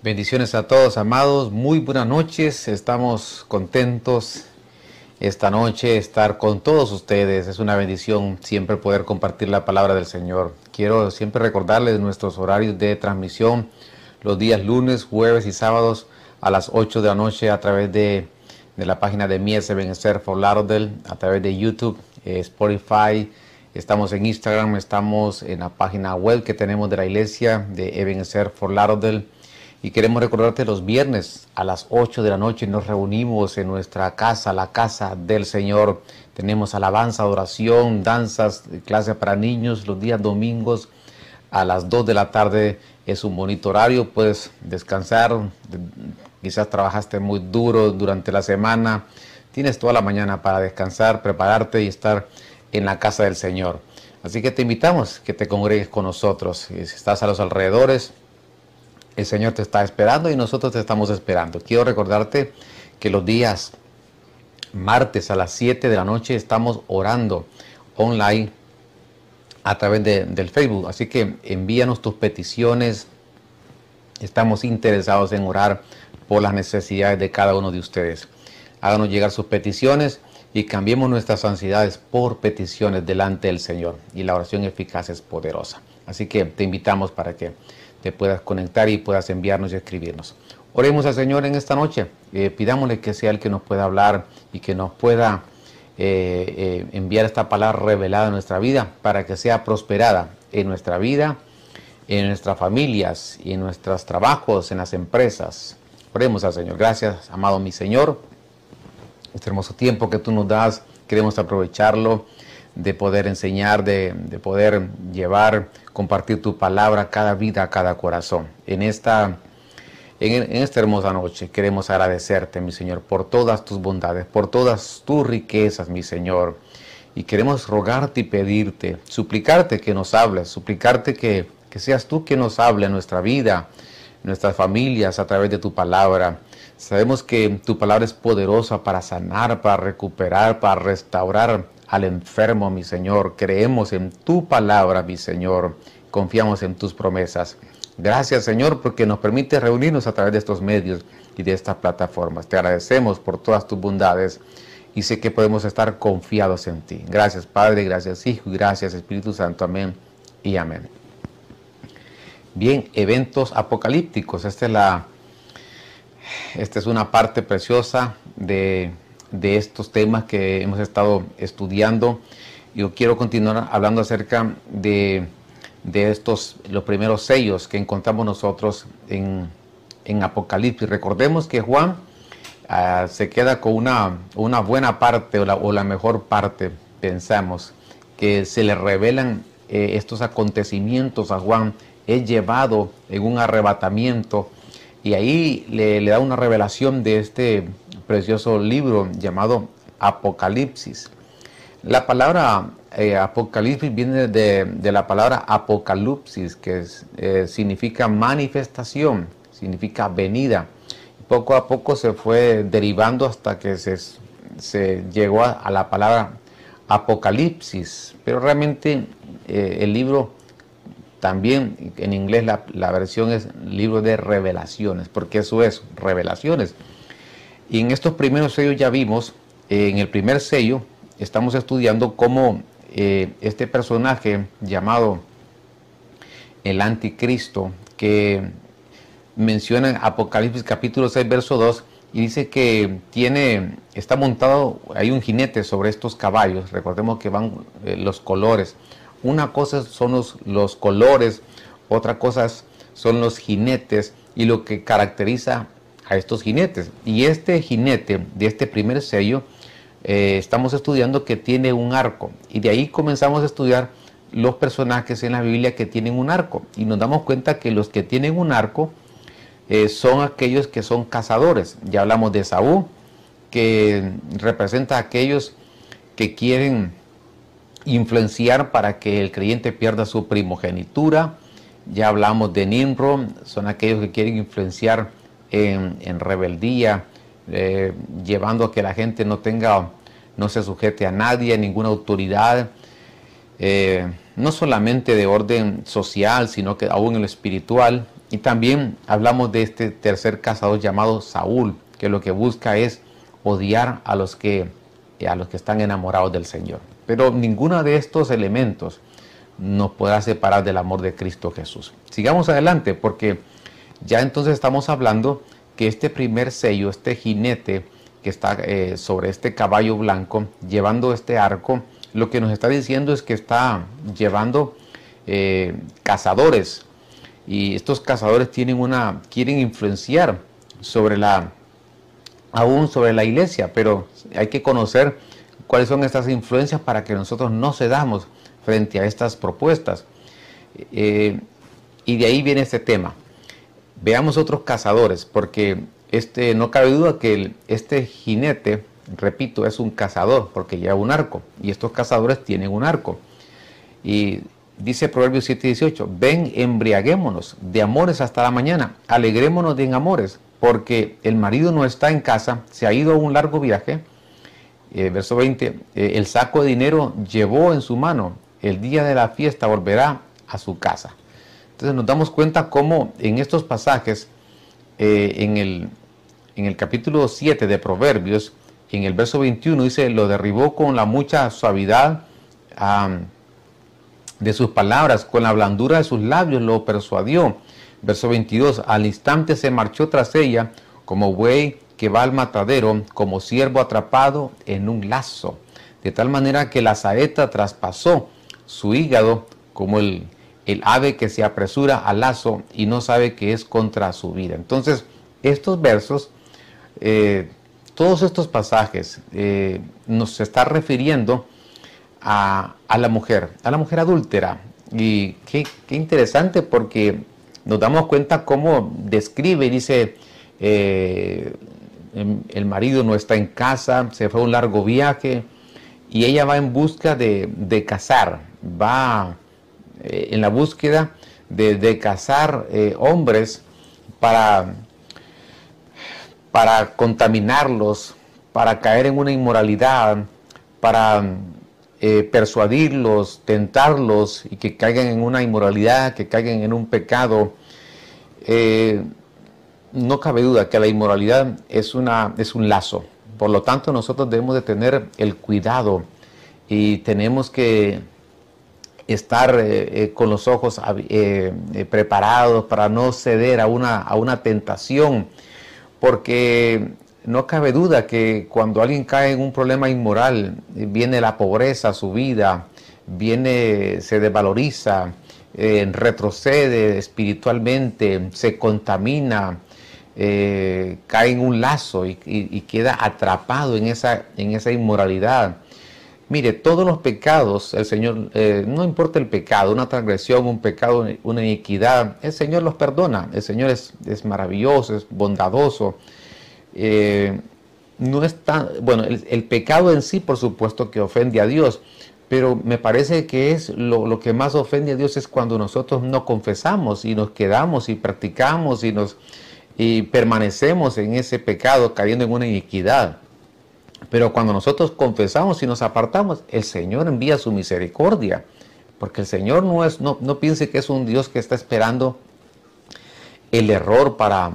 Bendiciones a todos, amados. Muy buenas noches. Estamos contentos esta noche estar con todos ustedes. Es una bendición siempre poder compartir la palabra del Señor. Quiero siempre recordarles nuestros horarios de transmisión los días lunes, jueves y sábados a las 8 de la noche a través de, la página de Mies Ebenezer for Lauderdale, a través de YouTube, eh, Spotify. Estamos en Instagram, estamos en la página web que tenemos de la iglesia de Ebenezer for Lauderdale y queremos recordarte los viernes a las 8 de la noche nos reunimos en nuestra casa, la casa del Señor. Tenemos alabanza, adoración, danzas, clase para niños los días domingos a las 2 de la tarde. Es un bonito horario, puedes descansar. Quizás trabajaste muy duro durante la semana. Tienes toda la mañana para descansar, prepararte y estar en la casa del Señor. Así que te invitamos que te congregues con nosotros. Si estás a los alrededores, el Señor te está esperando y nosotros te estamos esperando. Quiero recordarte que los días martes a las 7 de la noche estamos orando online a través del Facebook. Así que envíanos tus peticiones. Estamos interesados en orar por las necesidades de cada uno de ustedes. Háganos llegar sus peticiones y cambiemos nuestras ansiedades por peticiones delante del Señor. Y la oración eficaz es poderosa. Así que te invitamos para que te puedas conectar y puedas enviarnos y escribirnos. Oremos al Señor en esta noche. Eh, pidámosle que sea el que nos pueda hablar y que nos pueda eh, eh, enviar esta palabra revelada en nuestra vida para que sea prosperada en nuestra vida, en nuestras familias y en nuestros trabajos, en las empresas. Oremos al Señor. Gracias, amado mi Señor. Este hermoso tiempo que tú nos das, queremos aprovecharlo de poder enseñar, de, poder llevar, compartir tu palabra a cada vida, a cada corazón. En esta, en, esta hermosa noche queremos agradecerte, mi Señor, por todas tus bondades, por todas tus riquezas, mi Señor. Y queremos rogarte y pedirte, suplicarte que nos hables, suplicarte que, que seas tú quien nos hable en nuestra vida, nuestras familias, a través de tu palabra. Sabemos que tu palabra es poderosa para sanar, para recuperar, para restaurar al enfermo, mi Señor. Creemos en tu palabra, mi Señor. Confiamos en tus promesas. Gracias, Señor, porque nos permite reunirnos a través de estos medios y de estas plataformas. Te agradecemos por todas tus bondades y sé que podemos estar confiados en ti. Gracias, Padre, gracias, Hijo, y gracias, Espíritu Santo. Amén y amén. Bien, eventos apocalípticos. Esta es la esta es una parte preciosa de de estos temas que hemos estado estudiando. Yo quiero continuar hablando acerca de, estos, los primeros sellos que encontramos nosotros en, Apocalipsis. Recordemos que Juan ah, se queda con una, una buena parte o la, mejor parte, pensamos, que se le revelan eh, estos acontecimientos a Juan. Es llevado en un arrebatamiento y ahí le, le da una revelación de este precioso libro llamado Apocalipsis. La palabra eh, Apocalipsis viene de, la palabra Apocalipsis, que eh, significa manifestación, significa venida. Poco a poco se fue derivando hasta que se, se llegó a, la palabra Apocalipsis, pero realmente eh, el libro también en inglés la, la, versión es libro de revelaciones, porque eso es revelaciones. Y en estos primeros sellos ya vimos, eh, en el primer sello, estamos estudiando cómo eh, este personaje llamado el anticristo, que menciona en Apocalipsis capítulo 6, verso 2, y dice que tiene, está montado, hay un jinete sobre estos caballos, recordemos que van eh, los colores. Una cosa son los, los colores, otra cosa son los jinetes y lo que caracteriza a estos jinetes. Y este jinete de este primer sello, eh, estamos estudiando que tiene un arco. Y de ahí comenzamos a estudiar los personajes en la Biblia que tienen un arco. Y nos damos cuenta que los que tienen un arco eh, son aquellos que son cazadores. Ya hablamos de Saúl, que representa a aquellos que quieren influenciar para que el creyente pierda su primogenitura. Ya hablamos de Nimrod, son aquellos que quieren influenciar en, rebeldía, eh, llevando a que la gente no tenga, no se sujete a nadie, a ninguna autoridad, eh, no solamente de orden social, sino que aún en lo espiritual. Y también hablamos de este tercer cazador llamado Saúl, que lo que busca es odiar a los que, a los que están enamorados del Señor. Pero ninguno de estos elementos nos podrá separar del amor de Cristo Jesús. Sigamos adelante porque ya entonces estamos hablando que este primer sello, este jinete que está eh, sobre este caballo blanco, llevando este arco, lo que nos está diciendo es que está llevando eh, cazadores y estos cazadores tienen una, quieren influenciar sobre la, aún sobre la iglesia, pero hay que conocer cuáles son estas influencias para que nosotros no cedamos frente a estas propuestas. Eh, y de ahí viene este tema. Veamos otros cazadores, porque este, no cabe duda que este jinete, repito, es un cazador, porque lleva un arco, y estos cazadores tienen un arco. Y dice Proverbios 7:18, ven, embriaguémonos de amores hasta la mañana, alegrémonos de en amores, porque el marido no está en casa, se ha ido a un largo viaje. Eh, verso 20, eh, el saco de dinero llevó en su mano, el día de la fiesta volverá a su casa. Entonces nos damos cuenta cómo en estos pasajes, eh, en, el, capítulo 7 de Proverbios, en el verso 21 dice, lo derribó con la mucha suavidad de sus palabras, con la blandura de sus labios lo persuadió. Verso 22, al instante se marchó tras ella como buey que va al matadero, como siervo atrapado en un lazo, de tal manera que la saeta traspasó su hígado como el, el ave que se apresura al lazo y no sabe que es contra su vida. Entonces, estos versos, eh, todos estos pasajes eh, nos está refiriendo a, la mujer, a la mujer adúltera. Y qué, interesante porque nos damos cuenta cómo describe, dice, eh, em, el marido no está en casa, se fue a un largo viaje y ella va en busca de, de cazar, va eh, en la búsqueda de, cazar eh, hombres para, para contaminarlos, para caer en una inmoralidad, para eh, persuadirlos, tentarlos y que caigan en una inmoralidad, que caigan en un pecado. no cabe duda que la inmoralidad es, una, es un lazo. Por lo tanto, nosotros debemos de tener el cuidado y tenemos que estar eh, eh, con los ojos eh, preparados para no ceder a una, a una tentación, porque no cabe duda que cuando alguien cae en un problema inmoral, viene la pobreza a su vida, viene, se desvaloriza, retrocede espiritualmente, se contamina, cae en un lazo y, y, queda atrapado en esa, en esa inmoralidad. Mire, todos los pecados, el Señor, eh, no importa el pecado, una transgresión, un pecado, una iniquidad, el Señor los perdona. El Señor es, maravilloso, es bondadoso. Eh, no está, bueno, el, pecado en sí, por supuesto, que ofende a Dios, pero me parece que es lo, lo, que más ofende a Dios es cuando nosotros no confesamos y nos quedamos y practicamos y nos y permanecemos en ese pecado cayendo en una iniquidad. Pero cuando nosotros confesamos y nos apartamos, el Señor envía su misericordia. Porque el Señor no, es, no, piense que es un Dios que está esperando el error para,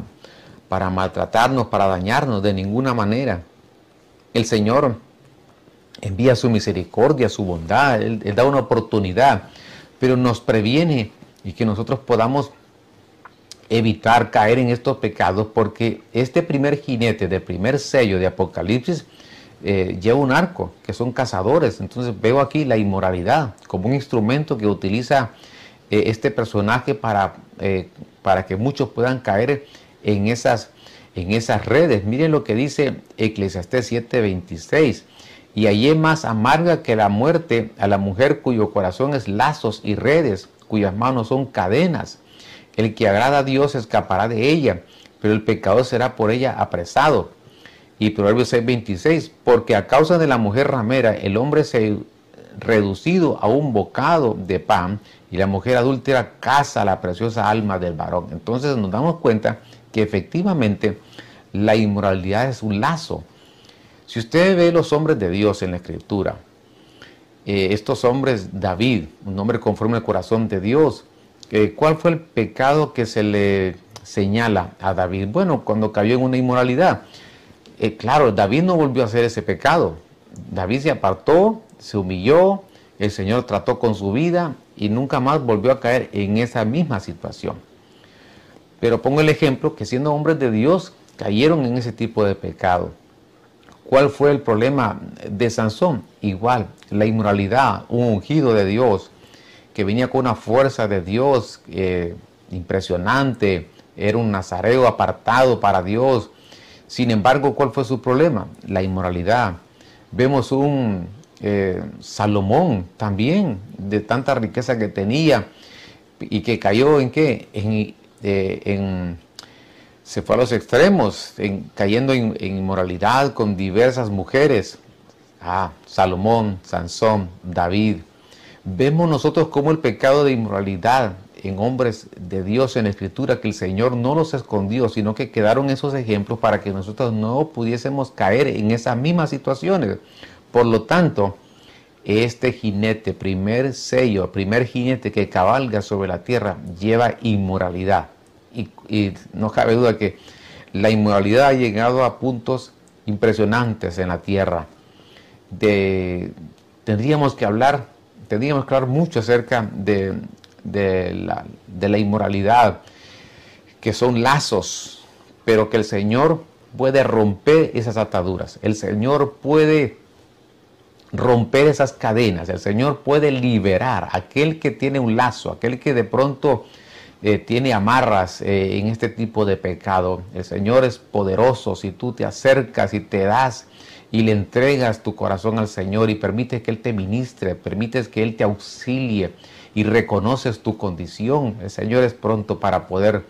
para maltratarnos, para dañarnos de ninguna manera. El Señor envía su misericordia, su bondad, él, da una oportunidad, pero nos previene y que nosotros podamos evitar caer en estos pecados, porque este primer jinete del primer sello de Apocalipsis eh, lleva un arco, que son cazadores. Entonces veo aquí la inmoralidad como un instrumento que utiliza eh, este personaje para, eh, para que muchos puedan caer en esas, en esas redes. Miren lo que dice Eclesiastés 7:26. Y allí es más amarga que la muerte a la mujer cuyo corazón es lazos y redes, cuyas manos son cadenas. El que agrada a Dios escapará de ella, pero el pecado será por ella apresado. Y Proverbios 6:26, porque a causa de la mujer ramera el hombre se reducido a un bocado de pan y la mujer adúltera caza la preciosa alma del varón. Entonces nos damos cuenta que efectivamente la inmoralidad es un lazo. Si usted ve los hombres de Dios en la escritura, eh, estos hombres, David, un hombre conforme al corazón de Dios, eh, ¿cuál fue el pecado que se le señala a David? Bueno, cuando cayó en una inmoralidad. Eh, claro, David no volvió a hacer ese pecado. David se apartó, se humilló, el Señor trató con su vida y nunca más volvió a caer en esa misma situación. Pero pongo el ejemplo que siendo hombres de Dios cayeron en ese tipo de pecado. ¿Cuál fue el problema de Sansón? Igual, la inmoralidad, un ungido de Dios que venía con una fuerza de Dios eh, impresionante, era un nazareo apartado para Dios. Sin embargo, ¿cuál fue su problema? La inmoralidad. Vemos un eh, Salomón también, de tanta riqueza que tenía y que cayó en qué? En, eh, se fue a los extremos, en, cayendo en, inmoralidad con diversas mujeres. Ah, Salomón, Sansón, David. Vemos nosotros como el pecado de inmoralidad en hombres de Dios en la Escritura, que el Señor no los escondió, sino que quedaron esos ejemplos para que nosotros no pudiésemos caer en esas mismas situaciones. Por lo tanto, este jinete, primer sello, primer jinete que cabalga sobre la tierra, lleva inmoralidad. Y, no cabe duda que la inmoralidad ha llegado a puntos impresionantes en la tierra. tendríamos que hablar, tendríamos que hablar mucho acerca de, la, de la inmoralidad, que son lazos, pero que el Señor puede romper esas ataduras. El Señor puede romper esas cadenas. El Señor puede liberar a aquel que tiene un lazo, aquel que de pronto eh, tiene amarras eh, en este tipo de pecado. El Señor es poderoso si tú te acercas y te das y le entregas tu corazón al Señor y permites que Él te ministre, permites que Él te auxilie y reconoces tu condición. El Señor es pronto para poder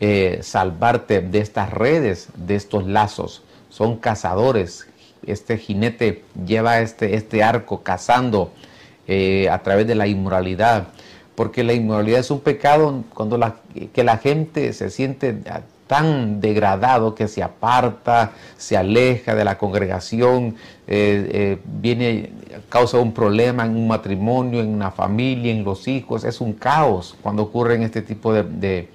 eh, salvarte de estas redes, de estos lazos. Son cazadores este jinete lleva este, este arco cazando eh, a través de la inmoralidad, porque la inmoralidad es un pecado cuando que la gente se siente tan degradado que se aparta, se aleja de la congregación, eh, eh, viene, causa un problema en un matrimonio, en una familia, en los hijos, es un caos cuando ocurren este tipo de,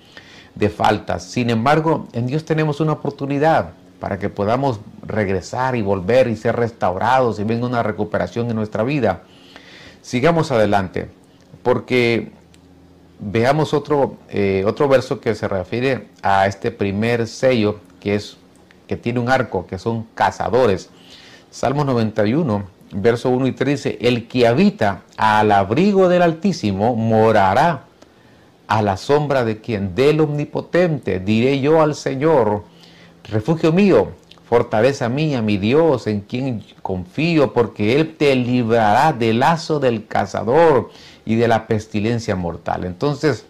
de faltas. Sin embargo, en Dios tenemos una oportunidad para que podamos regresar y volver y ser restaurados y venga una recuperación en nuestra vida. Sigamos adelante, porque veamos otro, eh, otro verso que se refiere a este primer sello que es que tiene un arco, que son cazadores. Salmo 91, verso 1 y 3 dice, el que habita al abrigo del Altísimo morará a la sombra de quien, del Omnipotente, diré yo al Señor, refugio mío, fortaleza mía, mi Dios, en quien confío, porque Él te librará del lazo del cazador y de la pestilencia mortal. Entonces,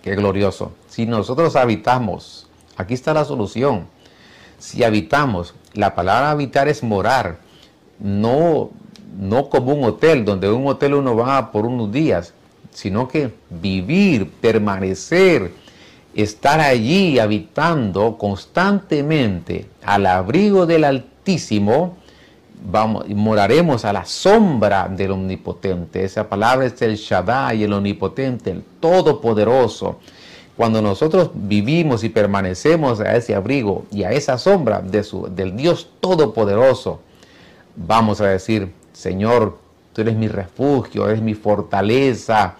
qué glorioso. Si nosotros habitamos, aquí está la solución. Si habitamos, la palabra habitar es morar, no, no como un hotel, donde un hotel uno va por unos días, sino que vivir, permanecer, estar allí habitando constantemente al abrigo del Altísimo, vamos, moraremos a la sombra del Omnipotente. Esa palabra es el Shaddai, el Omnipotente, el Todopoderoso. Cuando nosotros vivimos y permanecemos a ese abrigo y a esa sombra de su, del Dios Todopoderoso, vamos a decir, Señor, tú eres mi refugio, eres mi fortaleza,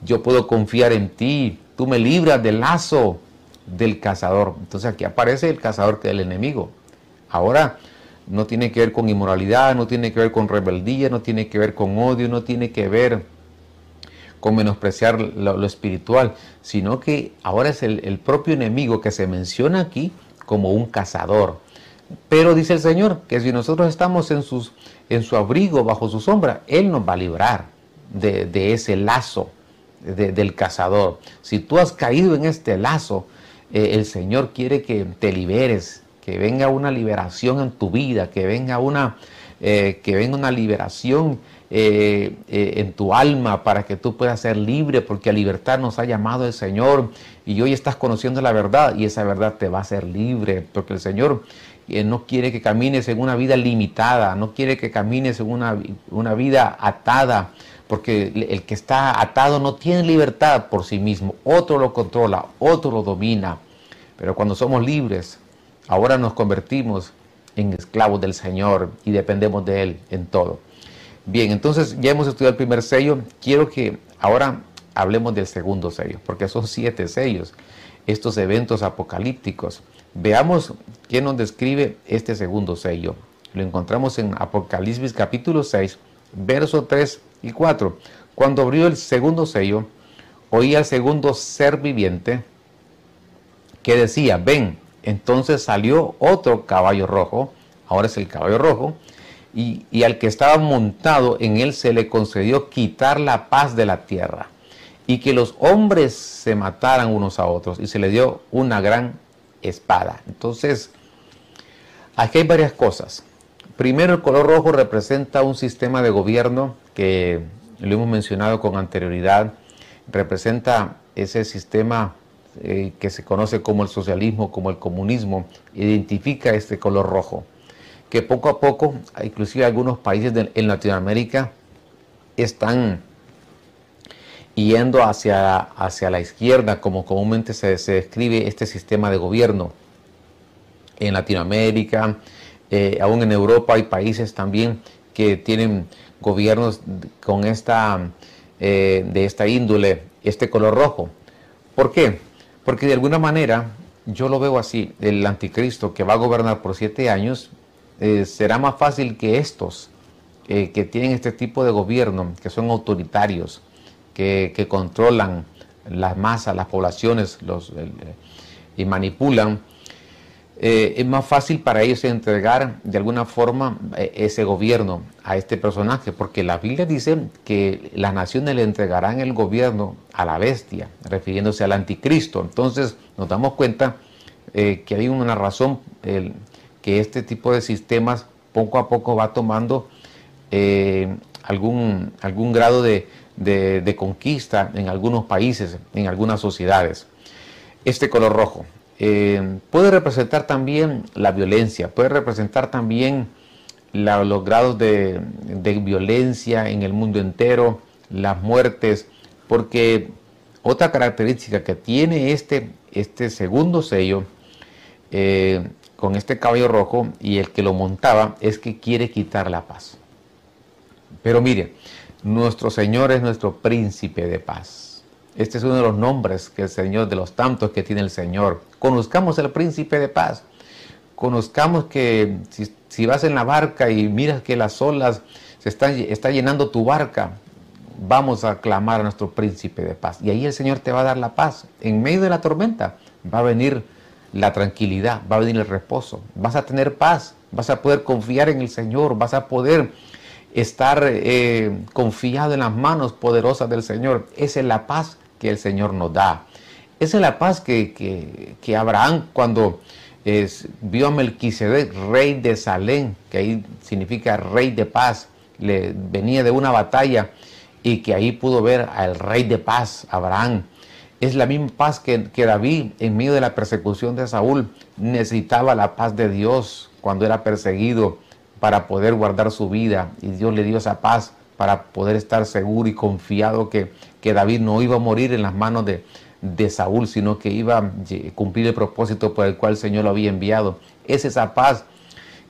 yo puedo confiar en ti, tú me libras del lazo del cazador. Entonces aquí aparece el cazador que es el enemigo. Ahora no tiene que ver con inmoralidad, no tiene que ver con rebeldía, no tiene que ver con odio, no tiene que ver con menospreciar lo, espiritual, sino que ahora es el, propio enemigo que se menciona aquí como un cazador. Pero dice el Señor que si nosotros estamos en, en su abrigo, bajo su sombra, Él nos va a librar de, de ese lazo del cazador. Si tú has caído en este lazo, eh, el Señor quiere que te liberes, que venga una liberación en tu vida, que venga una, eh, que venga una liberación eh, en tu alma para que tú puedas ser libre, porque a libertad nos ha llamado el Señor y hoy estás conociendo la verdad y esa verdad te va a hacer libre, porque el Señor no quiere que camines en una vida limitada, no quiere que camines en una, una vida atada porque el que está atado no tiene libertad por sí mismo, otro lo controla, otro lo domina. Pero cuando somos libres, ahora nos convertimos en esclavos del Señor y dependemos de Él en todo. Bien, entonces ya hemos estudiado el primer sello. Quiero que ahora hablemos del segundo sello, porque son siete sellos, estos eventos apocalípticos. Veamos quién nos describe este segundo sello. Lo encontramos en Apocalipsis capítulo 6, versos 3 y 4. Cuando abrió el segundo sello, oí al segundo ser viviente que decía, ven, entonces salió otro caballo rojo, ahora es el caballo rojo, y, y, al que estaba montado en él se le concedió quitar la paz de la tierra y que los hombres se mataran unos a otros y se le dio una gran espada. Entonces, aquí hay varias cosas. Primero, el color rojo representa un sistema de gobierno que lo hemos mencionado con anterioridad, representa ese sistema eh, que se conoce como el socialismo, como el comunismo, identifica este color rojo, que poco a poco, inclusive algunos países en Latinoamérica, están yendo hacia, hacia la izquierda, como comúnmente se, describe este sistema de gobierno. En Latinoamérica, eh, aún en Europa hay países también que tienen gobiernos con esta, eh, de esta índole, este color rojo. ¿Por qué? Porque de alguna manera yo lo veo así, el anticristo que va a gobernar por siete años eh, será más fácil que estos eh, que tienen este tipo de gobierno, que son autoritarios, que, controlan las masas, las poblaciones los, y manipulan eh, es más fácil para ellos entregar de alguna forma eh, ese gobierno a este personaje, porque la Biblia dice que las naciones le entregarán el gobierno a la bestia, refiriéndose al anticristo. Entonces nos damos cuenta eh, que hay una razón que este tipo de sistemas poco a poco va tomando algún, algún grado de, de conquista en algunos países, en algunas sociedades. Este color rojo, eh, puede representar también la violencia, puede representar también los grados de, violencia en el mundo entero, las muertes, porque otra característica que tiene este, este segundo sello eh, con este caballo rojo y el que lo montaba es que quiere quitar la paz. Pero mire, nuestro Señor es nuestro príncipe de paz. Este es uno de los nombres que el Señor, de los tantos que tiene el Señor. Conozcamos el príncipe de paz. Conozcamos que si, vas en la barca y miras que las olas se están está llenando tu barca, vamos a clamar a nuestro príncipe de paz. Y ahí el Señor te va a dar la paz. En medio de la tormenta va a venir la tranquilidad, va a venir el reposo. Vas a tener paz, vas a poder confiar en el Señor, vas a poder estar eh, confiado en las manos poderosas del Señor. Esa es la paz que el Señor nos da. Esa es la paz que, Abraham cuando vio a Melquisedec, rey de Salem, que ahí significa rey de paz, le venía de una batalla y que ahí pudo ver al rey de paz, Abraham. Es la misma paz que, que David en medio de la persecución de Saúl necesitaba la paz de Dios cuando era perseguido para poder guardar su vida y Dios le dio esa paz para poder estar seguro y confiado que que David no iba a morir en las manos de, Saúl, sino que iba a cumplir el propósito por el cual el Señor lo había enviado. Es esa paz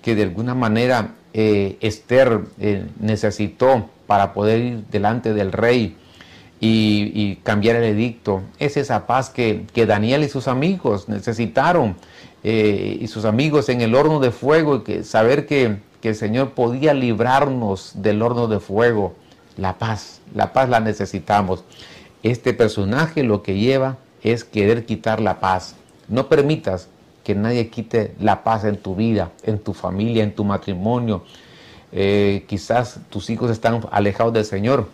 que de alguna manera eh, Esther eh, necesitó para poder ir delante del rey y, cambiar el edicto. Es esa paz que, Daniel y sus amigos necesitaron, eh, y sus amigos en el horno de fuego, que saber que, que el Señor podía librarnos del horno de fuego la paz, la paz la necesitamos. Este personaje lo que lleva es querer quitar la paz. No permitas que nadie quite la paz en tu vida, en tu familia, en tu matrimonio. Eh, quizás tus hijos están alejados del Señor,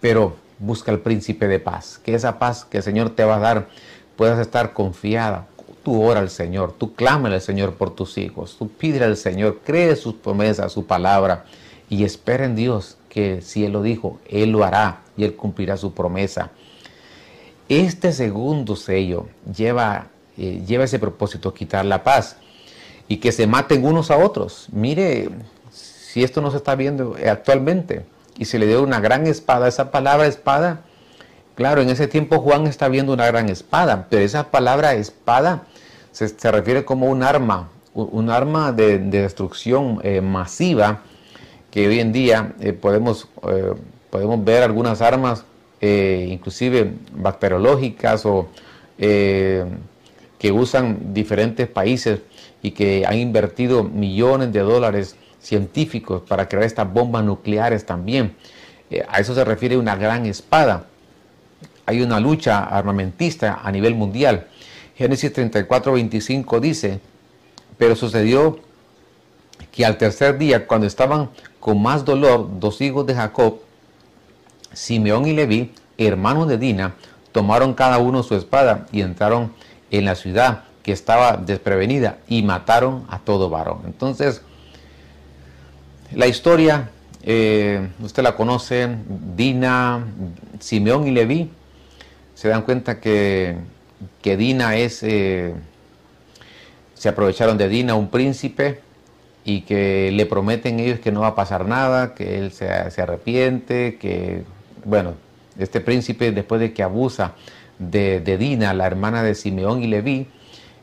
pero busca el príncipe de paz. Que esa paz que el Señor te va a dar puedas estar confiada. Tú ora al Señor, tú clama al Señor por tus hijos, tú pide al Señor, cree sus promesas, su palabra y espera en Dios que si Él lo dijo, Él lo hará y Él cumplirá su promesa. Este segundo sello lleva, eh, lleva ese propósito, quitar la paz y que se maten unos a otros. Mire, si esto no se está viendo actualmente, y se le dio una gran espada. Esa palabra espada, claro, en ese tiempo Juan está viendo una gran espada, pero esa palabra espada se, refiere como un arma, un arma de, destrucción eh, masiva que hoy en día eh, podemos, eh, podemos ver algunas armas, inclusive bacteriológicas o que usan diferentes países y que han invertido millones de dólares científicos para crear estas bombas nucleares también. A eso se refiere una gran espada. Hay una lucha armamentista a nivel mundial. Génesis 34, 25 dice, pero sucedió que al tercer día, cuando estaban con más dolor, dos hijos de Jacob, Simeón y Leví, hermanos de Dina, tomaron cada uno su espada y entraron en la ciudad que estaba desprevenida y mataron a todo varón. Entonces, la historia, eh, usted la conoce, Dina, Simeón y Leví, se dan cuenta que, que Dina es, eh, se aprovecharon de Dina, un príncipe, y que le prometen ellos que no va a pasar nada, que él se, arrepiente, que, bueno, este príncipe después de que abusa de, de Dina, la hermana de Simeón y Leví,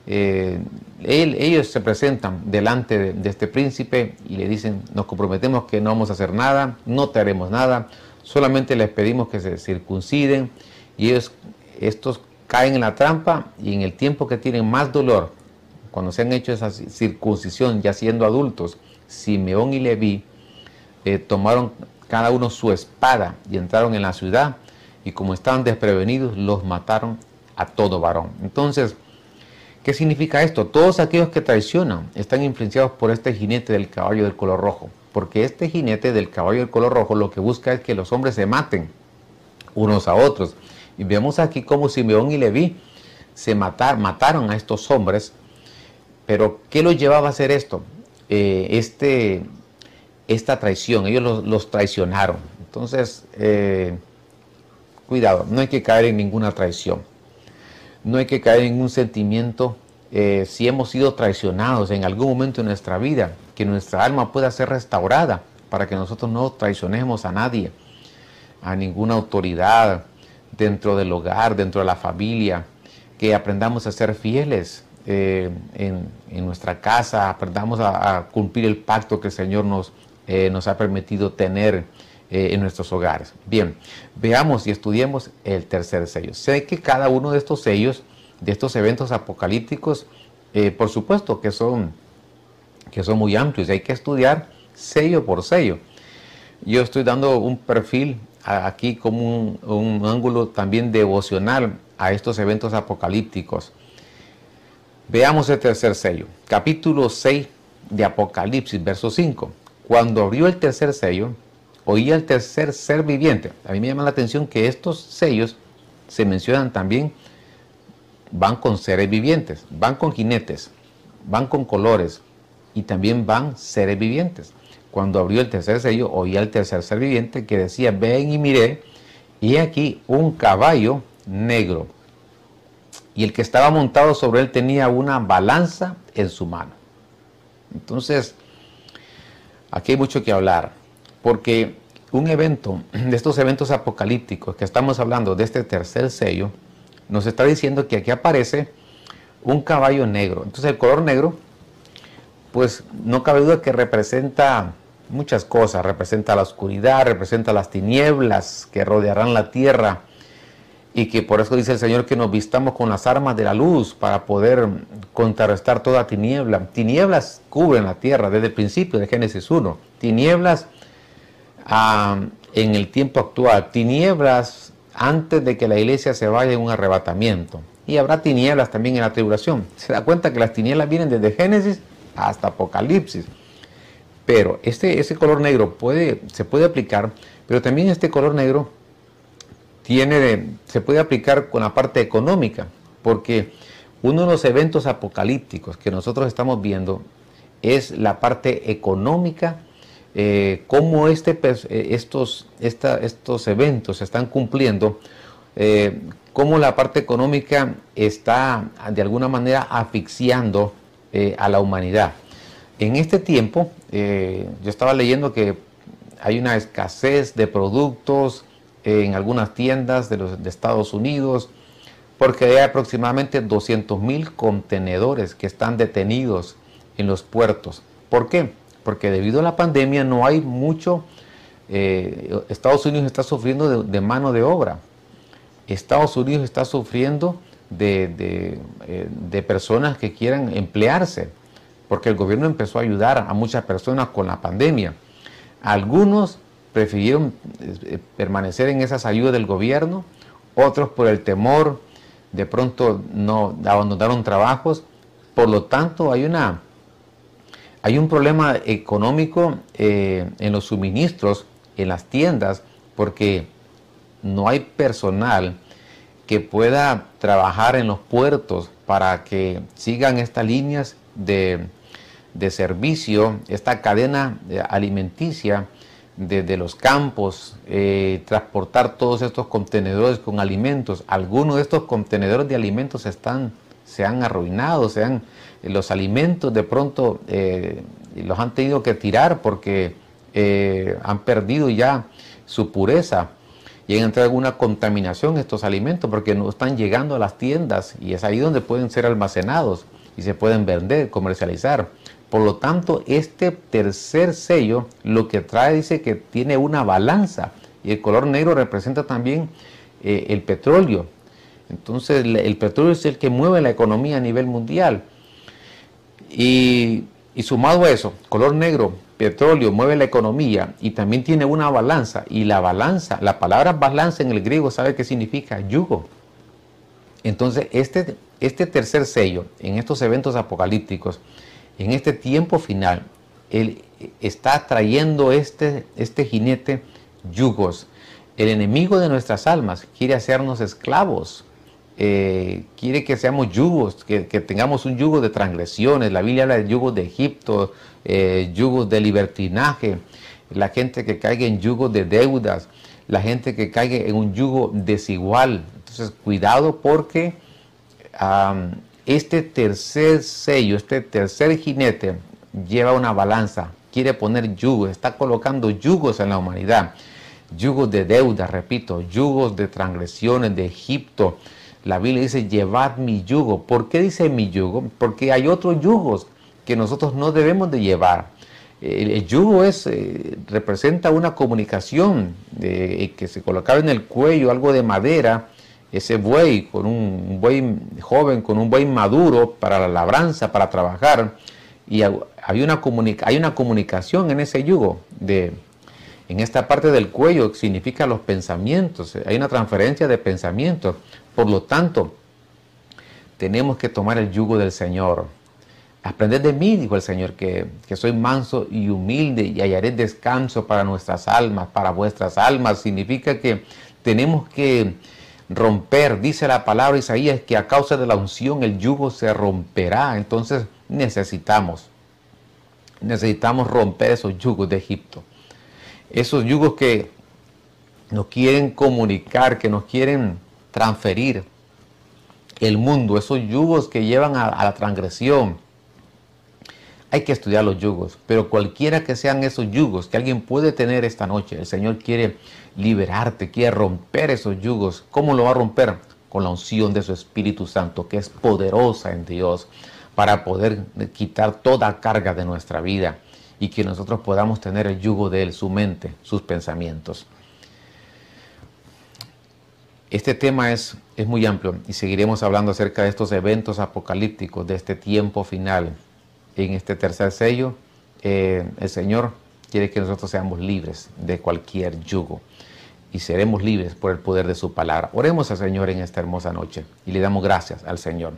eh, ellos se presentan delante de, este príncipe y le dicen, nos comprometemos que no vamos a hacer nada, no te haremos nada, solamente les pedimos que se circunciden y ellos, estos caen en la trampa y en el tiempo que tienen más dolor, cuando se han hecho esa circuncisión ya siendo adultos, Simeón y Leví eh, tomaron cada uno su espada y entraron en la ciudad y como estaban desprevenidos los mataron a todo varón. Entonces, ¿Qué significa esto? Todos aquellos que traicionan están influenciados por este jinete del caballo del color rojo, porque este jinete del caballo del color rojo lo que busca es que los hombres se maten unos a otros. Y vemos aquí cómo Simeón y Leví se mataron a estos hombres, pero ¿qué los llevaba a hacer esto? Eh, este, esta traición, ellos los, traicionaron. Entonces, eh, cuidado, no hay que caer en ninguna traición no hay que caer en un sentimiento eh, si hemos sido traicionados en algún momento de nuestra vida, que nuestra alma pueda ser restaurada para que nosotros no traicionemos a nadie, a ninguna autoridad dentro del hogar, dentro de la familia, que aprendamos a ser fieles eh, en, nuestra casa, aprendamos a, cumplir el pacto que el Señor nos, eh, nos ha permitido tener en nuestros hogares. Bien, veamos y estudiemos el tercer sello. Sé que cada uno de estos sellos, de estos eventos apocalípticos, eh, por supuesto que son, que son muy amplios hay que estudiar sello por sello. Yo estoy dando un perfil aquí como un, ángulo también devocional a estos eventos apocalípticos. Veamos el tercer sello, capítulo 6 de Apocalipsis, verso 5. Cuando abrió el tercer sello, oía el tercer ser viviente. A mí me llama la atención que estos sellos se mencionan también, van con seres vivientes, van con jinetes, van con colores y también van seres vivientes. Cuando abrió el tercer sello, oía el tercer ser viviente que decía, ven y miré, y aquí un caballo negro. Y el que estaba montado sobre él tenía una balanza en su mano. Entonces, aquí hay mucho que hablar porque un evento, de estos eventos apocalípticos que estamos hablando, de este tercer sello, nos está diciendo que aquí aparece un caballo negro. Entonces el color negro, pues no cabe duda que representa muchas cosas, representa la oscuridad, representa las tinieblas que rodearán la tierra y que por eso dice el Señor que nos vistamos con las armas de la luz para poder contrarrestar toda tiniebla. Tinieblas cubren la tierra desde el principio de Génesis 1. Tinieblas en el tiempo actual, tinieblas antes de que la iglesia se vaya en un arrebatamiento. Y habrá tinieblas también en la tribulación. Se da cuenta que las tinieblas vienen desde Génesis hasta Apocalipsis. Pero este, ese color negro se puede aplicar, pero también este color negro tiene, se puede aplicar con la parte económica, porque uno de los eventos apocalípticos que nosotros estamos viendo es la parte económica eh, cómo este, eh, estos, estos eventos se están cumpliendo, eh, cómo la parte económica está de alguna manera asfixiando a la humanidad. En este tiempo, yo estaba leyendo que hay una escasez de productos en algunas tiendas de, los, Estados Unidos, porque hay aproximadamente 200 mil contenedores que están detenidos en los puertos. ¿Por qué? Porque debido a la pandemia no hay mucho, eh, Estados Unidos está sufriendo de, mano de obra, Estados Unidos está sufriendo de, eh, de personas que quieran emplearse, porque el gobierno empezó a ayudar a muchas personas con la pandemia. Algunos prefirieron eh, permanecer en esas ayudas del gobierno, otros por el temor de pronto no abandonaron trabajos, por lo tanto hay una hay un problema económico eh, en los suministros en las tiendas porque no hay personal que pueda trabajar en los puertos para que sigan estas líneas de, de servicio, esta cadena alimenticia desde los campos, eh, transportar todos estos contenedores con alimentos. Algunos de estos contenedores de alimentos están, se han arruinado, se han, los alimentos de pronto eh, los han tenido que tirar porque eh, han perdido ya su pureza y han entrado alguna contaminación estos alimentos porque no están llegando a las tiendas y es ahí donde pueden ser almacenados y se pueden vender, comercializar. Por lo tanto, este tercer sello lo que trae dice que tiene una balanza y el color negro representa también eh, el petróleo. Entonces, el, petróleo es el que mueve la economía a nivel mundial. Y, y sumado a eso, color negro, petróleo mueve la economía y también tiene una balanza. Y la balanza, la palabra balanza en el griego, ¿sabe qué significa? Yugo. Entonces, este, este tercer sello en estos eventos apocalípticos en este tiempo final, Él está trayendo este, este jinete yugos. El enemigo de nuestras almas quiere hacernos esclavos, eh, quiere que seamos yugos, que, tengamos un yugo de transgresiones. La Biblia habla de yugos de Egipto, eh, yugos de libertinaje, la gente que caiga en yugos de deudas, la gente que caiga en un yugo desigual. Entonces, cuidado porque este tercer sello, este tercer jinete lleva una balanza, quiere poner yugos, está colocando yugos en la humanidad, yugos de deuda, repito, yugos de transgresiones de Egipto. La Biblia dice, llevad mi yugo. ¿Por qué dice mi yugo? Porque hay otros yugos que nosotros no debemos de llevar. El, yugo es, eh, representa una comunicación de, que se colocaba en el cuello, algo de madera, ese buey, con un buey joven, con un buey maduro para la labranza, para trabajar, y hay una, hay una comunicación en ese yugo, de, en esta parte del cuello, significa los pensamientos, hay una transferencia de pensamientos. Por lo tanto, tenemos que tomar el yugo del Señor. Aprended de mí, dijo el Señor, que, que soy manso y humilde y hallaré descanso para nuestras almas, para vuestras almas. Significa que tenemos que romper, dice la palabra Isaías, que a causa de la unción el yugo se romperá. Entonces necesitamos, necesitamos romper esos yugos de Egipto. Esos yugos que nos quieren comunicar, que nos quieren transferir el mundo, esos yugos que llevan a, a la transgresión. Hay que estudiar los yugos, pero cualquiera que sean esos yugos que alguien puede tener esta noche, el Señor quiere liberarte, quiere romper esos yugos. ¿Cómo lo va a romper? Con la unción de su Espíritu Santo, que es poderosa en Dios, para poder quitar toda carga de nuestra vida y que nosotros podamos tener el yugo de Él, su mente, sus pensamientos. Este tema es, es muy amplio y seguiremos hablando acerca de estos eventos apocalípticos, de este tiempo final. En este tercer sello, eh, el Señor quiere que nosotros seamos libres de cualquier yugo y seremos libres por el poder de su palabra. Oremos al Señor en esta hermosa noche y le damos gracias al Señor.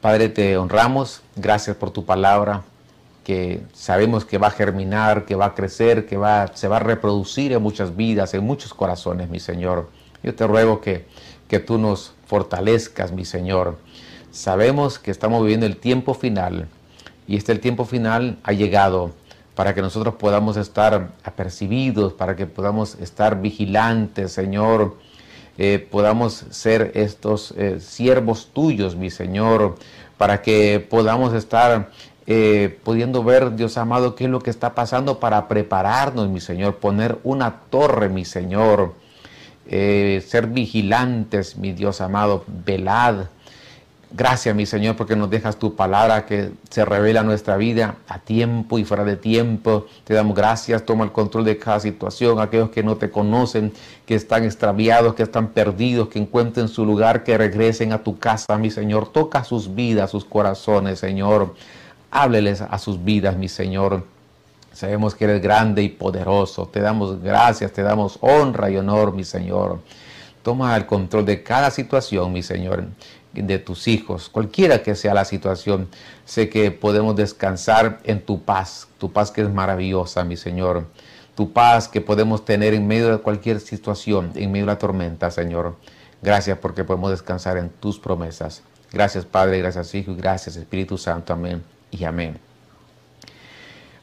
Padre, te honramos, gracias por tu palabra, que sabemos que va a germinar, que va a crecer, que va, se va a reproducir en muchas vidas, en muchos corazones, mi Señor. Yo te ruego que, que tú nos fortalezcas, mi Señor. Sabemos que estamos viviendo el tiempo final y este el tiempo final ha llegado para que nosotros podamos estar apercibidos, para que podamos estar vigilantes, Señor, eh, podamos ser estos eh, siervos tuyos, mi Señor, para que podamos estar eh, pudiendo ver, Dios amado, qué es lo que está pasando para prepararnos, mi Señor, poner una torre, mi Señor, ser vigilantes, mi Dios amado, velad. Gracias, mi Señor, porque nos dejas tu palabra que se revela nuestra vida a tiempo y fuera de tiempo. Te damos gracias, toma el control de cada situación. Aquellos que no te conocen, que están extraviados, que están perdidos, que encuentren su lugar, que regresen a tu casa, mi Señor. Toca sus vidas, sus corazones, Señor. Hábleles a sus vidas, mi Señor. Sabemos que eres grande y poderoso. Te damos gracias, te damos honra y honor, mi Señor. Toma el control de cada situación, mi Señor, de tus hijos, cualquiera que sea la situación. Sé que podemos descansar en tu paz, tu paz que es maravillosa, mi Señor. Tu paz que podemos tener en medio de cualquier situación, en medio de la tormenta, Señor. Gracias porque podemos descansar en tus promesas. Gracias, Padre, gracias, Hijo, y gracias, Espíritu Santo. Amén y amén.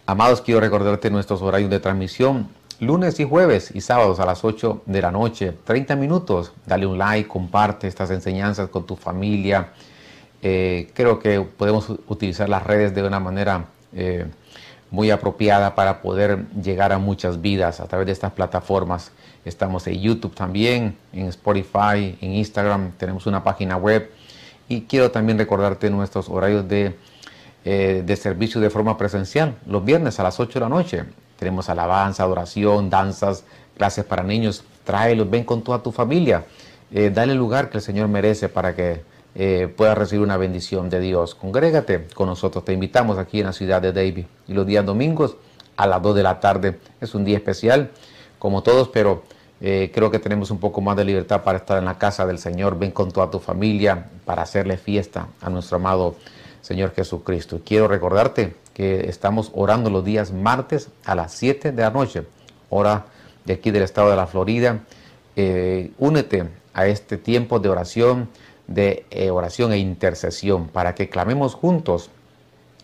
Amados, quiero recordarte nuestros horarios de transmisión. Lunes y jueves y sábados a las 8 de la noche, 30 minutos. Dale un like, comparte estas enseñanzas con tu familia. Eh, creo que podemos utilizar las redes de una manera eh, muy apropiada para poder llegar a muchas vidas a través de estas plataformas. Estamos en YouTube también, en Spotify, en Instagram, tenemos una página web. Y quiero también recordarte nuestros horarios de eh, de servicio de forma presencial, los viernes a las 8 de la noche. Tenemos alabanza, adoración, danzas, clases para niños. Tráelos, ven con toda tu familia. Eh, dale el lugar que el Señor merece para que eh, puedas recibir una bendición de Dios. Congrégate con nosotros. Te invitamos aquí en la ciudad de David. Y los días domingos a las 2 de la tarde. Es un día especial, como todos, pero creo que tenemos un poco más de libertad para estar en la casa del Señor. Ven con toda tu familia para hacerle fiesta a nuestro amado Señor Jesucristo. Quiero recordarte que estamos orando los días martes a las 7 de la noche, hora de aquí del estado de la Florida. Eh, únete a este tiempo de oración, de eh, oración e intercesión, para que clamemos juntos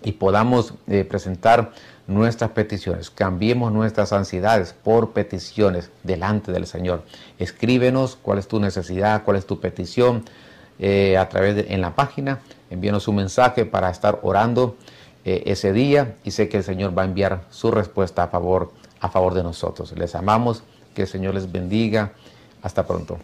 y podamos eh, presentar nuestras peticiones, cambiemos nuestras ansiedades por peticiones delante del Señor. Escríbenos cuál es tu necesidad, cuál es tu petición a través de en la página envíenos un mensaje para estar orando eh, ese día y sé que el Señor va a enviar su respuesta a favor, a favor de nosotros. Les amamos, que el Señor les bendiga. Hasta pronto.